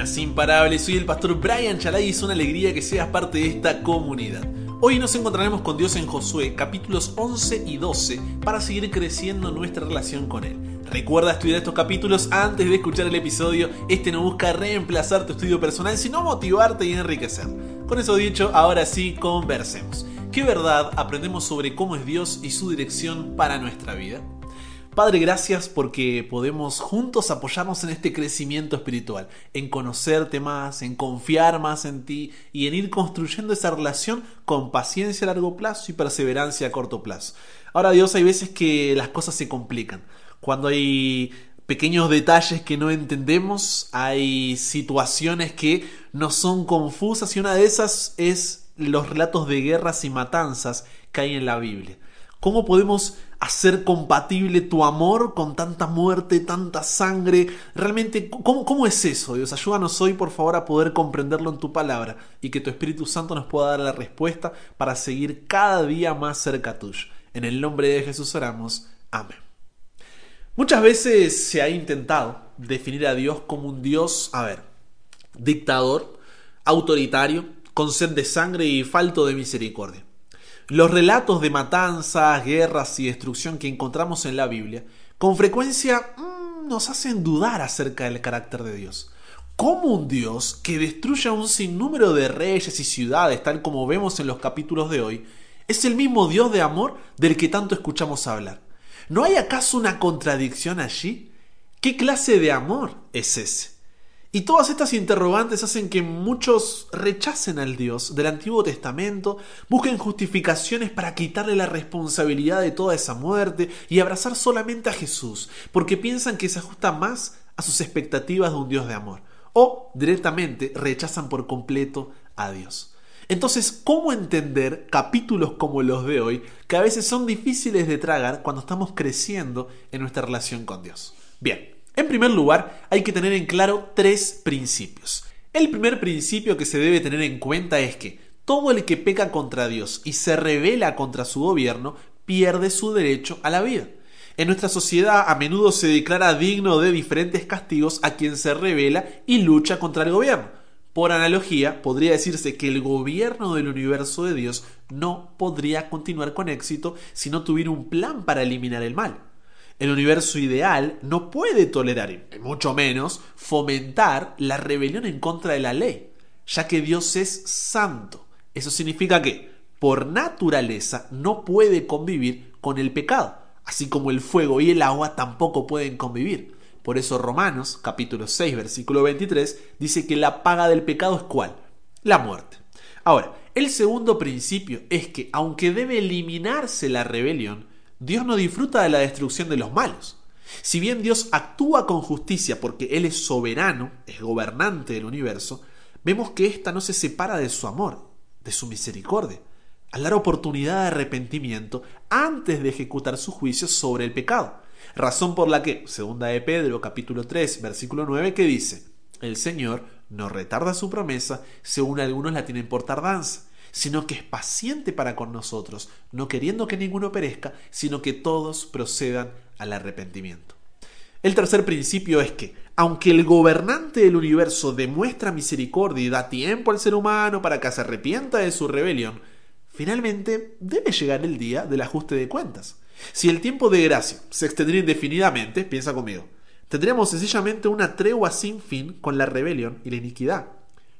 imparables. Soy el pastor Brian Chalai y es una alegría que seas parte de esta comunidad. Hoy nos encontraremos con Dios en Josué, capítulos 11 y 12, para seguir creciendo nuestra relación con Él. Recuerda estudiar estos capítulos antes de escuchar el episodio. Este no busca reemplazar tu estudio personal, sino motivarte y enriquecer. Con eso dicho, ahora sí, conversemos. ¿Qué verdad aprendemos sobre cómo es Dios y su dirección para nuestra vida? Padre, gracias porque podemos juntos apoyarnos en este crecimiento espiritual, en conocerte más, en confiar más en ti y en ir construyendo esa relación con paciencia a largo plazo y perseverancia a corto plazo. Ahora Dios, hay veces que las cosas se complican. Cuando hay pequeños detalles que no entendemos, hay situaciones que nos son confusas y una de esas es los relatos de guerras y matanzas que hay en la Biblia. ¿Cómo podemos hacer compatible tu amor con tanta muerte, tanta sangre? Realmente, ¿cómo, ¿cómo, es eso? Dios, ayúdanos hoy, por favor, a poder comprenderlo en tu palabra y que tu Espíritu Santo nos pueda dar la respuesta para seguir cada día más cerca tuyo. En el nombre de Jesús oramos. Amén. Muchas veces se ha intentado definir a Dios como un Dios, a ver, dictador, autoritario, con sed de sangre y falto de misericordia. Los relatos de matanzas, guerras y destrucción que encontramos en la Biblia con frecuencia mmm, nos hacen dudar acerca del carácter de Dios. ¿Cómo un Dios que destruye a un sinnúmero de reyes y ciudades, tal como vemos en los capítulos de hoy, es el mismo Dios de amor del que tanto escuchamos hablar? ¿No hay acaso una contradicción allí? ¿Qué clase de amor es ese? Y todas estas interrogantes hacen que muchos rechacen al Dios del Antiguo Testamento, busquen justificaciones para quitarle la responsabilidad de toda esa muerte y abrazar solamente a Jesús, porque piensan que se ajusta más a sus expectativas de un Dios de amor, o directamente rechazan por completo a Dios. Entonces, ¿cómo entender capítulos como los de hoy, que a veces son difíciles de tragar cuando estamos creciendo en nuestra relación con Dios? Bien, en primer lugar, hay que tener en claro tres principios. El primer principio que se debe tener en cuenta es que todo el que peca contra Dios y se revela contra su gobierno pierde su derecho a la vida. En nuestra sociedad a menudo se declara digno de diferentes castigos a quien se revela y lucha contra el gobierno. Por analogía, podría decirse que el gobierno del universo de Dios no podría continuar con éxito si no tuviera un plan para eliminar el mal. El universo ideal no puede tolerar, y mucho menos, fomentar la rebelión en contra de la ley, ya que Dios es santo. Eso significa que, por naturaleza, no puede convivir con el pecado, así como el fuego y el agua tampoco pueden convivir. Por eso Romanos, capítulo 6, versículo 23, dice que la paga del pecado es cuál? La muerte. Ahora, el segundo principio es que, aunque debe eliminarse la rebelión, Dios no disfruta de la destrucción de los malos. Si bien Dios actúa con justicia porque Él es soberano, es gobernante del universo, vemos que ésta no se separa de su amor, de su misericordia, al dar oportunidad de arrepentimiento antes de ejecutar su juicio sobre el pecado. Razón por la que, segunda de Pedro capítulo 3 versículo 9 que dice, el Señor no retarda su promesa según algunos la tienen por tardanza sino que es paciente para con nosotros, no queriendo que ninguno perezca, sino que todos procedan al arrepentimiento. El tercer principio es que, aunque el gobernante del universo demuestra misericordia y da tiempo al ser humano para que se arrepienta de su rebelión, finalmente debe llegar el día del ajuste de cuentas. Si el tiempo de gracia se extendiera indefinidamente, piensa conmigo, tendríamos sencillamente una tregua sin fin con la rebelión y la iniquidad,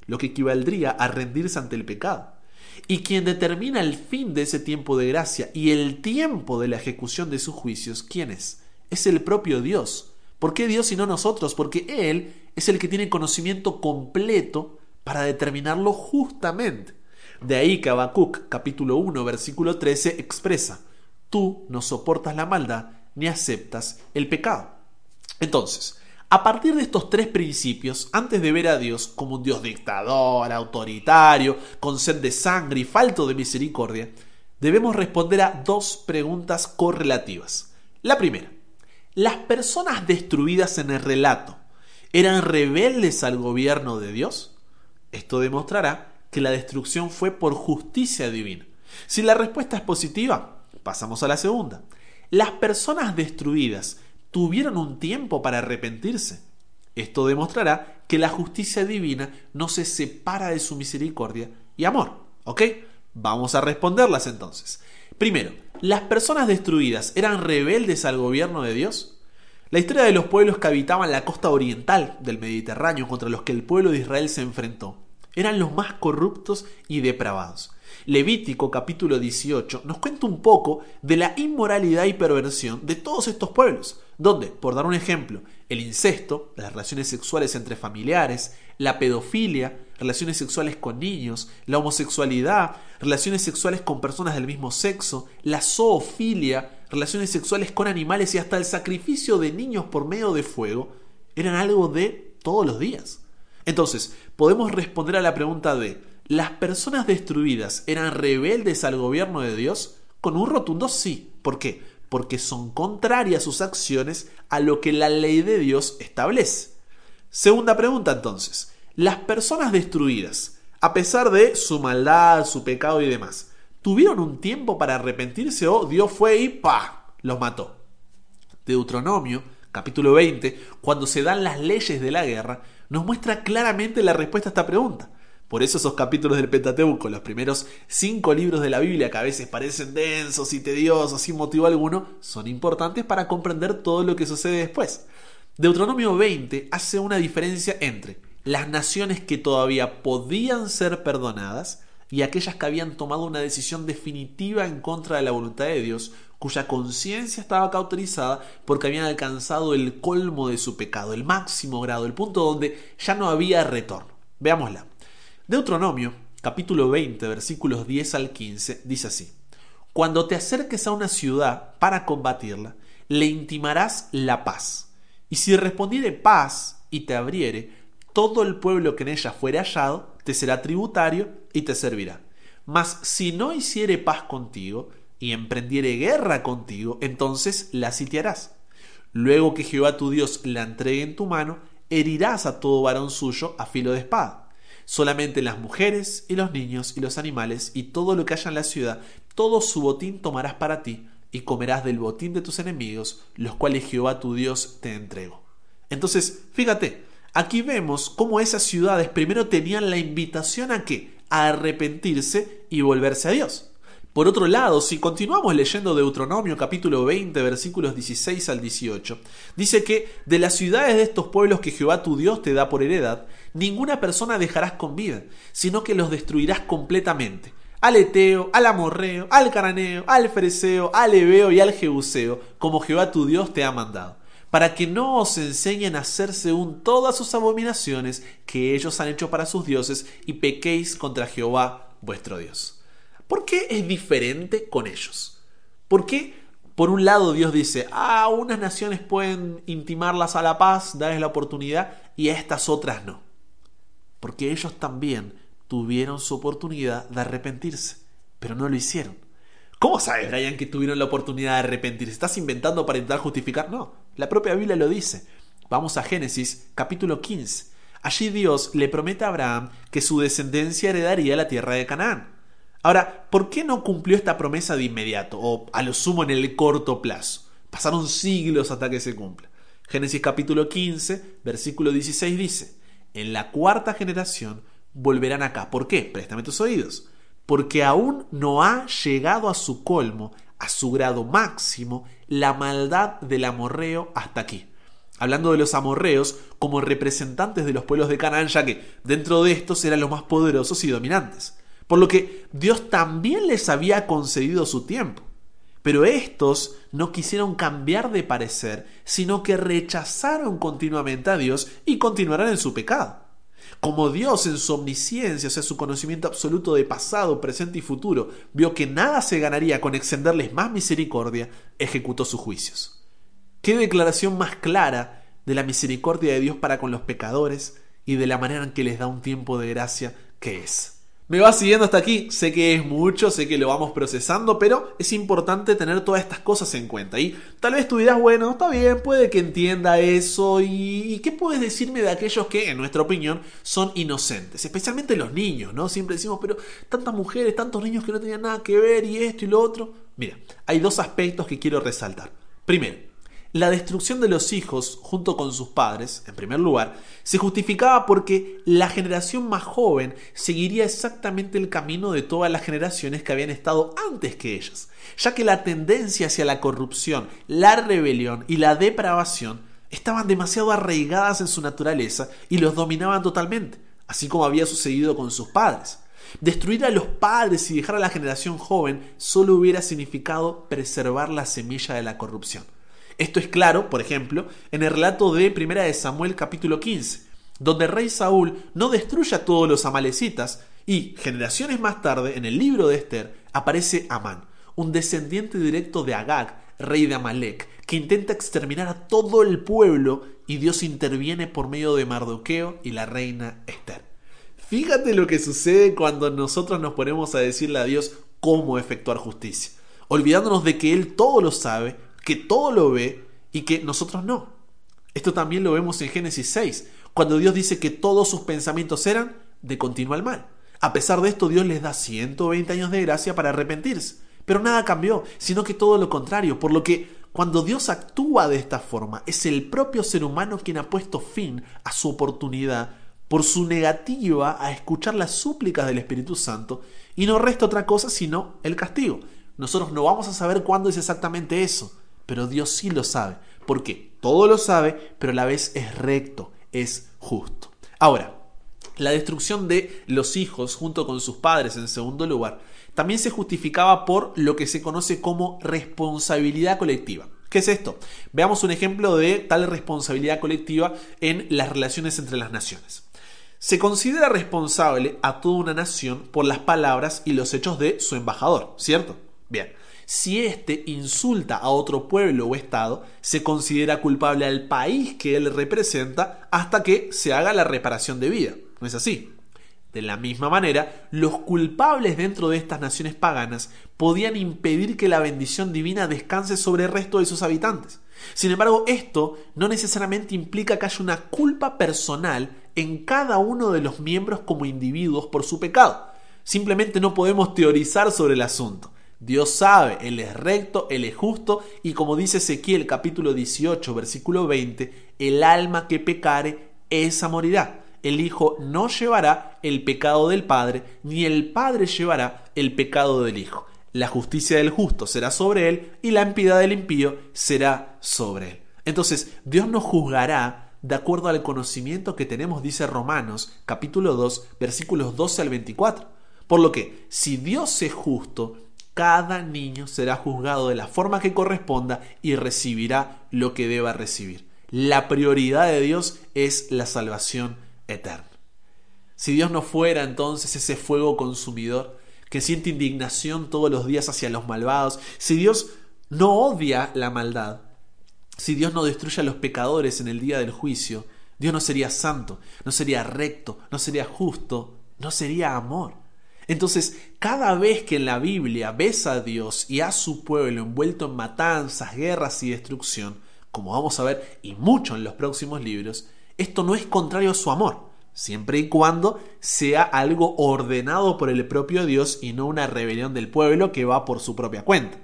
lo que equivaldría a rendirse ante el pecado. Y quien determina el fin de ese tiempo de gracia y el tiempo de la ejecución de sus juicios, ¿quién es? Es el propio Dios. ¿Por qué Dios y no nosotros? Porque Él es el que tiene conocimiento completo para determinarlo justamente. De ahí que Habacuc, capítulo 1, versículo 13, expresa: Tú no soportas la maldad ni aceptas el pecado. Entonces, a partir de estos tres principios, antes de ver a Dios como un Dios dictador, autoritario, con sed de sangre y falto de misericordia, debemos responder a dos preguntas correlativas. La primera, ¿las personas destruidas en el relato eran rebeldes al gobierno de Dios? Esto demostrará que la destrucción fue por justicia divina. Si la respuesta es positiva, pasamos a la segunda. ¿Las personas destruidas tuvieron un tiempo para arrepentirse. Esto demostrará que la justicia divina no se separa de su misericordia y amor. ¿Ok? Vamos a responderlas entonces. Primero, ¿las personas destruidas eran rebeldes al gobierno de Dios? La historia de los pueblos que habitaban la costa oriental del Mediterráneo contra los que el pueblo de Israel se enfrentó eran los más corruptos y depravados. Levítico capítulo 18 nos cuenta un poco de la inmoralidad y perversión de todos estos pueblos, donde, por dar un ejemplo, el incesto, las relaciones sexuales entre familiares, la pedofilia, relaciones sexuales con niños, la homosexualidad, relaciones sexuales con personas del mismo sexo, la zoofilia, relaciones sexuales con animales y hasta el sacrificio de niños por medio de fuego, eran algo de todos los días. Entonces, podemos responder a la pregunta de ¿Las personas destruidas eran rebeldes al gobierno de Dios? Con un rotundo sí. ¿Por qué? Porque son contrarias sus acciones a lo que la ley de Dios establece. Segunda pregunta entonces. Las personas destruidas, a pesar de su maldad, su pecado y demás, ¿tuvieron un tiempo para arrepentirse o Dios fue y ¡pa! los mató? Deuteronomio, capítulo 20, cuando se dan las leyes de la guerra, nos muestra claramente la respuesta a esta pregunta. Por eso esos capítulos del Pentateuco, los primeros cinco libros de la Biblia que a veces parecen densos y tediosos sin motivo alguno, son importantes para comprender todo lo que sucede después. Deuteronomio 20 hace una diferencia entre las naciones que todavía podían ser perdonadas y aquellas que habían tomado una decisión definitiva en contra de la voluntad de Dios, cuya conciencia estaba cauterizada porque habían alcanzado el colmo de su pecado, el máximo grado, el punto donde ya no había retorno. Veámosla. Deuteronomio, capítulo 20, versículos 10 al 15, dice así. Cuando te acerques a una ciudad para combatirla, le intimarás la paz. Y si respondiere paz y te abriere, todo el pueblo que en ella fuere hallado te será tributario y te servirá. Mas si no hiciere paz contigo y emprendiere guerra contigo, entonces la sitiarás. Luego que Jehová tu Dios la entregue en tu mano, herirás a todo varón suyo a filo de espada Solamente las mujeres y los niños y los animales y todo lo que haya en la ciudad, todo su botín tomarás para ti, y comerás del botín de tus enemigos, los cuales Jehová tu Dios te entregó. Entonces, fíjate, aquí vemos cómo esas ciudades primero tenían la invitación a qué? A arrepentirse y volverse a Dios. Por otro lado, si continuamos leyendo Deuteronomio capítulo 20 versículos 16 al 18, dice que de las ciudades de estos pueblos que Jehová tu Dios te da por heredad, ninguna persona dejarás con vida, sino que los destruirás completamente. Al Eteo, al Amorreo, al Cananeo, al Fereceo, al Ebeo y al Jebuseo, como Jehová tu Dios te ha mandado, para que no os enseñen a hacer según todas sus abominaciones que ellos han hecho para sus dioses y pequéis contra Jehová vuestro Dios. ¿Por qué es diferente con ellos? ¿Por qué, por un lado, Dios dice, ah, unas naciones pueden intimarlas a la paz, darles la oportunidad, y a estas otras no? Porque ellos también tuvieron su oportunidad de arrepentirse, pero no lo hicieron. ¿Cómo sabes, Brian, que tuvieron la oportunidad de arrepentirse? ¿Estás inventando para intentar justificar? No, la propia Biblia lo dice. Vamos a Génesis capítulo 15. Allí Dios le promete a Abraham que su descendencia heredaría la tierra de Canaán. Ahora, ¿por qué no cumplió esta promesa de inmediato o a lo sumo en el corto plazo? Pasaron siglos hasta que se cumpla. Génesis capítulo 15, versículo 16 dice, en la cuarta generación volverán acá. ¿Por qué? Préstame tus oídos. Porque aún no ha llegado a su colmo, a su grado máximo, la maldad del amorreo hasta aquí. Hablando de los amorreos como representantes de los pueblos de Canaán, ya que dentro de estos eran los más poderosos y dominantes por lo que Dios también les había concedido su tiempo. Pero estos no quisieron cambiar de parecer, sino que rechazaron continuamente a Dios y continuaron en su pecado. Como Dios en su omnisciencia, o sea, su conocimiento absoluto de pasado, presente y futuro, vio que nada se ganaría con extenderles más misericordia, ejecutó sus juicios. ¿Qué declaración más clara de la misericordia de Dios para con los pecadores y de la manera en que les da un tiempo de gracia que es? Me va siguiendo hasta aquí, sé que es mucho, sé que lo vamos procesando, pero es importante tener todas estas cosas en cuenta. Y tal vez tú dirás, bueno, está bien, puede que entienda eso. ¿Y, qué puedes decirme de aquellos que, en nuestra opinión, son inocentes? Especialmente los niños, ¿no? Siempre decimos, pero tantas mujeres, tantos niños que no tenían nada que ver y esto y lo otro. Mira, hay dos aspectos que quiero resaltar. Primero, La destrucción de los hijos junto con sus padres, en primer lugar, se justificaba porque la generación más joven seguiría exactamente el camino de todas las generaciones que habían estado antes que ellas, ya que la tendencia hacia la corrupción, la rebelión y la depravación estaban demasiado arraigadas en su naturaleza y los dominaban totalmente, así como había sucedido con sus padres. Destruir a los padres y dejar a la generación joven solo hubiera significado preservar la semilla de la corrupción. Esto es claro, por ejemplo, en el relato de Primera de Samuel capítulo 15, donde el rey Saúl no destruye a todos los amalecitas y, generaciones más tarde, en el libro de Esther, aparece Amán, un descendiente directo de Agag, rey de Amalek, que intenta exterminar a todo el pueblo y Dios interviene por medio de Mardoqueo y la reina Esther. Fíjate lo que sucede cuando nosotros nos ponemos a decirle a Dios cómo efectuar justicia, olvidándonos de que Él todo lo sabe, que todo lo ve y que nosotros no. Esto también lo vemos en Génesis 6, cuando Dios dice que todos sus pensamientos eran de continuo al mal. A pesar de esto, Dios les da 120 años de gracia para arrepentirse. Pero nada cambió, sino que todo lo contrario, por lo que cuando Dios actúa de esta forma, es el propio ser humano quien ha puesto fin a su oportunidad por su negativa a escuchar las súplicas del Espíritu Santo y no resta otra cosa sino el castigo. Nosotros no vamos a saber cuándo es exactamente eso, pero Dios sí lo sabe, porque todo lo sabe, pero a la vez es recto, es justo. Ahora, la destrucción de los hijos junto con sus padres en segundo lugar también se justificaba por lo que se conoce como responsabilidad colectiva. ¿Qué es esto? Veamos un ejemplo de tal responsabilidad colectiva en las relaciones entre las naciones. Se considera responsable a toda una nación por las palabras y los hechos de su embajador, ¿cierto? Bien, si éste insulta a otro pueblo o estado, se considera culpable al país que él representa hasta que se haga la reparación debida. ¿No es así? De la misma manera, los culpables dentro de estas naciones paganas podían impedir que la bendición divina descanse sobre el resto de sus habitantes. Sin embargo, esto no necesariamente implica que haya una culpa personal en cada uno de los miembros como individuos por su pecado. Simplemente no podemos teorizar sobre el asunto. Dios sabe, Él es recto, Él es justo, y como dice Ezequiel capítulo 18, versículo 20, el alma que pecare, esa morirá. El Hijo no llevará el pecado del Padre, ni el Padre llevará el pecado del Hijo. La justicia del justo será sobre él, y la impiedad del impío será sobre él. Entonces, Dios nos juzgará de acuerdo al conocimiento que tenemos, dice Romanos capítulo 2, versículos 12 al 24. Por lo que, si Dios es justo, cada niño será juzgado de la forma que corresponda y recibirá lo que deba recibir. La prioridad de Dios es la salvación eterna. Si Dios no fuera entonces ese fuego consumidor que siente indignación todos los días hacia los malvados, si Dios no odia la maldad, si Dios no destruye a los pecadores en el día del juicio, Dios no sería santo, no sería recto, no sería justo, no sería amor. Entonces, cada vez que en la Biblia ves a Dios y a su pueblo envuelto en matanzas, guerras y destrucción, como vamos a ver y mucho en los próximos libros, esto no es contrario a su amor, siempre y cuando sea algo ordenado por el propio Dios y no una rebelión del pueblo que va por su propia cuenta.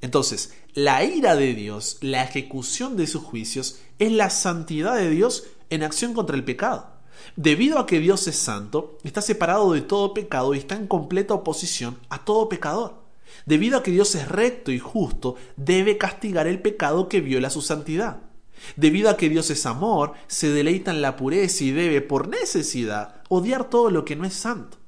Entonces, la ira de Dios, la ejecución de sus juicios, es la santidad de Dios en acción contra el pecado. Debido a que Dios es santo, está separado de todo pecado y está en completa oposición a todo pecador. Debido a que Dios es recto y justo, debe castigar el pecado que viola su santidad. Debido a que Dios es amor, se deleita en la pureza y debe, por necesidad, odiar todo lo que no es santo.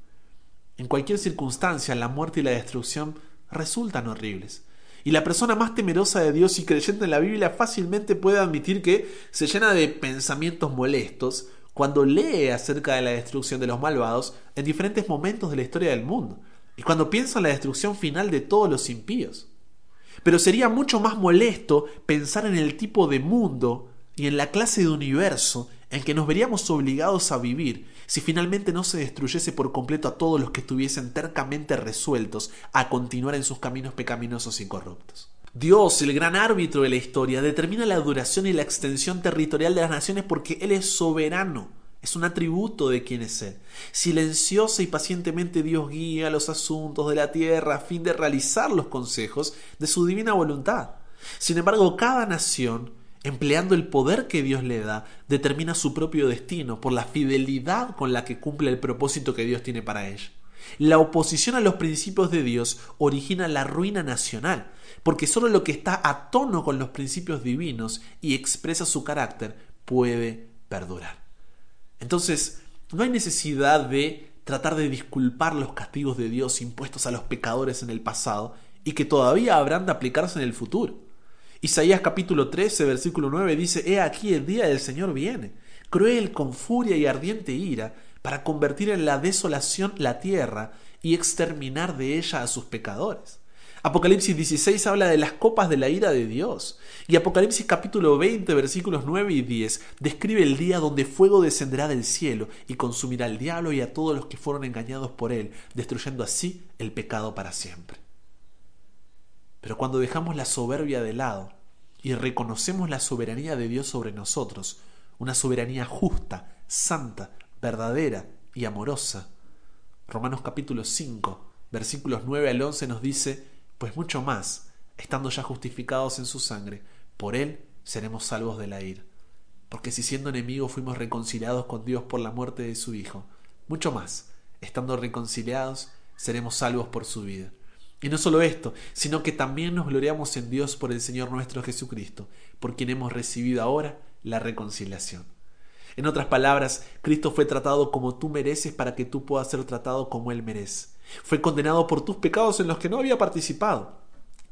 En cualquier circunstancia, la muerte y la destrucción resultan horribles. Y la persona más temerosa de Dios y creyente en la Biblia fácilmente puede admitir que se llena de pensamientos molestos cuando lee acerca de la destrucción de los malvados en diferentes momentos de la historia del mundo, y cuando piensa en la destrucción final de todos los impíos. Pero sería mucho más molesto pensar en el tipo de mundo y en la clase de universo en que nos veríamos obligados a vivir si finalmente no se destruyese por completo a todos los que estuviesen tercamente resueltos a continuar en sus caminos pecaminosos y corruptos. Dios, el gran árbitro de la historia, determina la duración y la extensión territorial de las naciones porque Él es soberano. Es un atributo de quien es Él. Silenciosa y pacientemente Dios guía los asuntos de la tierra a fin de realizar los consejos de su divina voluntad. Sin embargo, cada nación empleando el poder que Dios le da, determina su propio destino por la fidelidad con la que cumple el propósito que Dios tiene para ella. La oposición a los principios de Dios origina la ruina nacional, porque solo lo que está a tono con los principios divinos y expresa su carácter puede perdurar. Entonces, no hay necesidad de tratar de disculpar los castigos de Dios impuestos a los pecadores en el pasado y que todavía habrán de aplicarse en el futuro. Isaías capítulo 13, versículo 9 dice, He aquí el día del Señor viene, cruel con furia y ardiente ira, para convertir en la desolación la tierra y exterminar de ella a sus pecadores. Apocalipsis 16 habla de las copas de la ira de Dios. Y Apocalipsis capítulo 20 versículos 9 y 10 describe el día donde fuego descenderá del cielo y consumirá al diablo y a todos los que fueron engañados por él, destruyendo así el pecado para siempre. Pero cuando dejamos la soberbia de lado y reconocemos la soberanía de Dios sobre nosotros, una soberanía justa, santa, verdadera y amorosa, Romanos capítulo 5, versículos 9 al 11 nos dice, pues mucho más, estando ya justificados en su sangre, por él seremos salvos de la ira. Porque si siendo enemigos fuimos reconciliados con Dios por la muerte de su Hijo, mucho más, estando reconciliados, seremos salvos por su vida. Y no solo esto, sino que también nos gloriamos en Dios por el Señor nuestro Jesucristo, por quien hemos recibido ahora la reconciliación. En otras palabras, Cristo fue tratado como tú mereces para que tú puedas ser tratado como Él merece. Fue condenado por tus pecados en los que no había participado,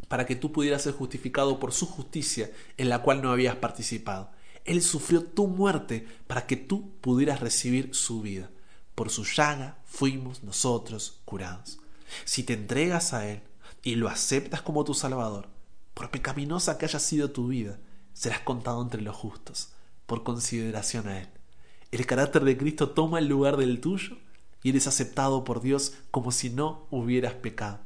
para que tú pudieras ser justificado por su justicia en la cual no habías participado. Él sufrió tu muerte para que tú pudieras recibir su vida. Por su llaga fuimos nosotros curados. Si te entregas a Él y lo aceptas como tu Salvador, por pecaminosa que haya sido tu vida, serás contado entre los justos, por consideración a Él. El carácter de Cristo toma el lugar del tuyo y eres aceptado por Dios como si no hubieras pecado.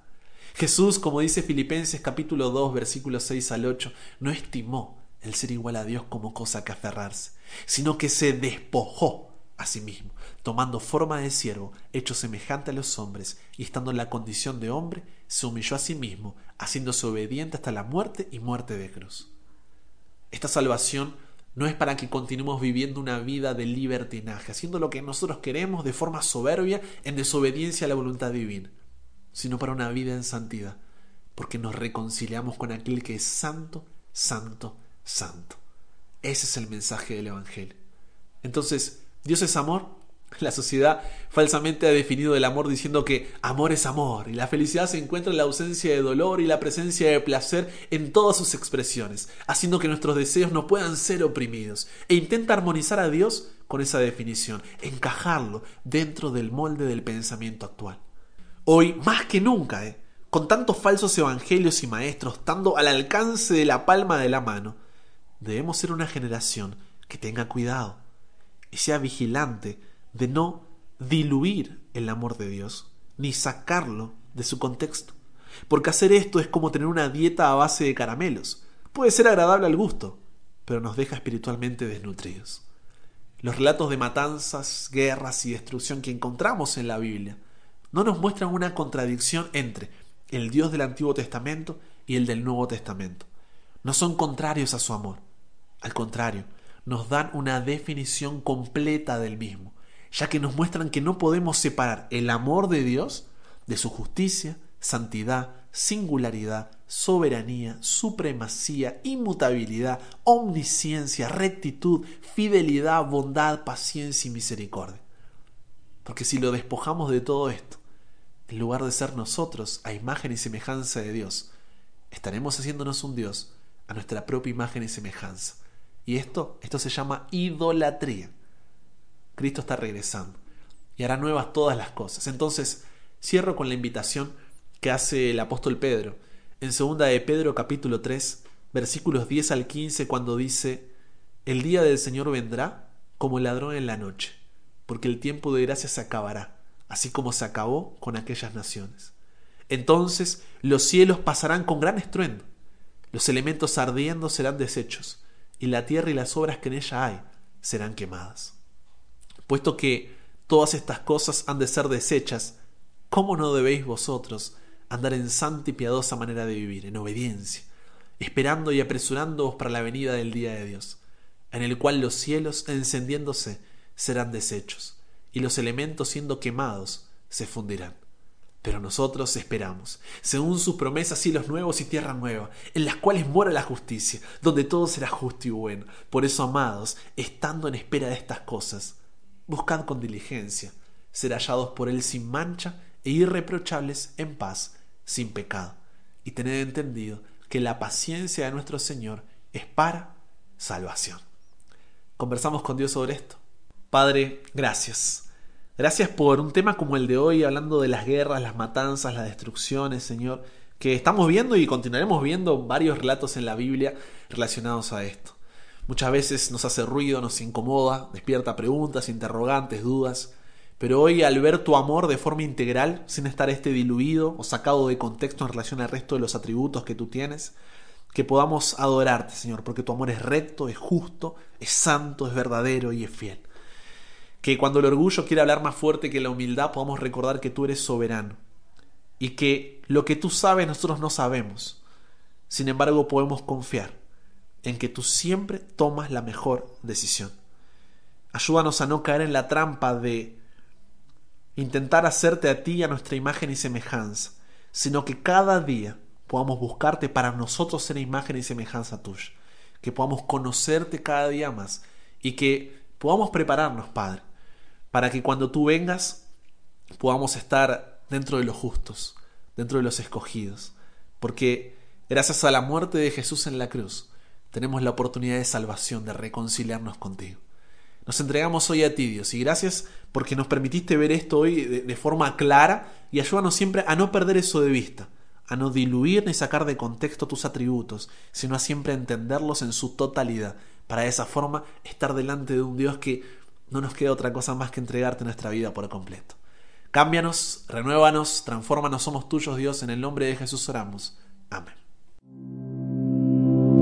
Jesús, como dice Filipenses capítulo 2 versículos 6 al 8, no estimó el ser igual a Dios como cosa que aferrarse, sino que se despojó a sí mismo, tomando forma de siervo, hecho semejante a los hombres, y estando en la condición de hombre, se humilló a sí mismo, haciéndose obediente hasta la muerte y muerte de cruz. Esta salvación no es para que continuemos viviendo una vida de libertinaje, haciendo lo que nosotros queremos de forma soberbia en desobediencia a la voluntad divina, sino para una vida en santidad, porque nos reconciliamos con aquel que es santo, santo, santo. Ese es el mensaje del Evangelio. Entonces, Dios es amor. La sociedad falsamente ha definido el amor diciendo que amor es amor y la felicidad se encuentra en la ausencia de dolor y la presencia de placer en todas sus expresiones, haciendo que nuestros deseos no puedan ser oprimidos e intenta armonizar a Dios con esa definición, encajarlo dentro del molde del pensamiento actual. Hoy, más que nunca, ¿eh? con tantos falsos evangelios y maestros estando al alcance de la palma de la mano, debemos ser una generación que tenga cuidado y sea vigilante de no diluir el amor de Dios, ni sacarlo de su contexto. Porque hacer esto es como tener una dieta a base de caramelos. Puede ser agradable al gusto, pero nos deja espiritualmente desnutridos. Los relatos de matanzas, guerras y destrucción que encontramos en la Biblia no nos muestran una contradicción entre el Dios del Antiguo Testamento y el del Nuevo Testamento. No son contrarios a su amor. Al contrario, nos dan una definición completa del mismo, ya que nos muestran que no podemos separar el amor de Dios de su justicia, santidad, singularidad, soberanía, supremacía, inmutabilidad, omnisciencia, rectitud, fidelidad, bondad, paciencia y misericordia. Porque si lo despojamos de todo esto, en lugar de ser nosotros a imagen y semejanza de Dios, estaremos haciéndonos un Dios a nuestra propia imagen y semejanza y esto, esto se llama idolatría. Cristo está regresando y hará nuevas todas las cosas. Entonces, cierro con la invitación que hace el apóstol Pedro en segunda de Pedro capítulo 3, versículos 10 al 15 cuando dice, el día del Señor vendrá como ladrón en la noche, porque el tiempo de gracia se acabará, así como se acabó con aquellas naciones. Entonces los cielos pasarán con gran estruendo, los elementos ardiendo serán deshechos, y la tierra y las obras que en ella hay serán quemadas. Puesto que todas estas cosas han de ser deshechas, ¿cómo no debéis vosotros andar en santa y piadosa manera de vivir, en obediencia, esperando y apresurándoos para la venida del día de Dios, en el cual los cielos, encendiéndose, serán deshechos, y los elementos siendo quemados, se fundirán. Pero nosotros esperamos, según sus promesas, cielos nuevos y tierra nueva, en las cuales mora la justicia, donde todo será justo y bueno. Por eso, amados, estando en espera de estas cosas, buscad con diligencia ser hallados por Él sin mancha e irreprochables en paz, sin pecado. Y tened entendido que la paciencia de nuestro Señor es para salvación. Conversamos con Dios sobre esto. Padre, gracias Gracias por un tema como el de hoy, hablando de las guerras, las matanzas, las destrucciones, Señor, que estamos viendo y continuaremos viendo varios relatos en la Biblia relacionados a esto. Muchas veces nos hace ruido, nos incomoda, despierta preguntas, interrogantes, dudas, pero hoy al ver tu amor de forma integral, sin estar este diluido o sacado de contexto en relación al resto de los atributos que tú tienes, que podamos adorarte, Señor, porque tu amor es recto, es justo, es santo, es verdadero y es fiel que cuando el orgullo quiere hablar más fuerte que la humildad podamos recordar que tú eres soberano y que lo que tú sabes nosotros no sabemos. Sin embargo, podemos confiar en que tú siempre tomas la mejor decisión. Ayúdanos a no caer en la trampa de intentar hacerte a ti a nuestra imagen y semejanza, sino que cada día podamos buscarte para nosotros ser imagen y semejanza tuya, que podamos conocerte cada día más y que podamos prepararnos, Padre, para que cuando tú vengas podamos estar dentro de los justos, dentro de los escogidos, porque gracias a la muerte de Jesús en la cruz tenemos la oportunidad de salvación, de reconciliarnos contigo. Nos entregamos hoy a ti, Dios, y gracias porque nos permitiste ver esto hoy de, forma clara y ayúdanos siempre a no perder eso de vista, a no diluir ni sacar de contexto tus atributos, sino a siempre entenderlos en su totalidad, para de esa forma estar delante de un Dios que no nos queda otra cosa más que entregarte nuestra vida por completo. Cámbianos, renuévanos, transfórmanos, somos tuyos, Dios, en el nombre de Jesús oramos. Amén.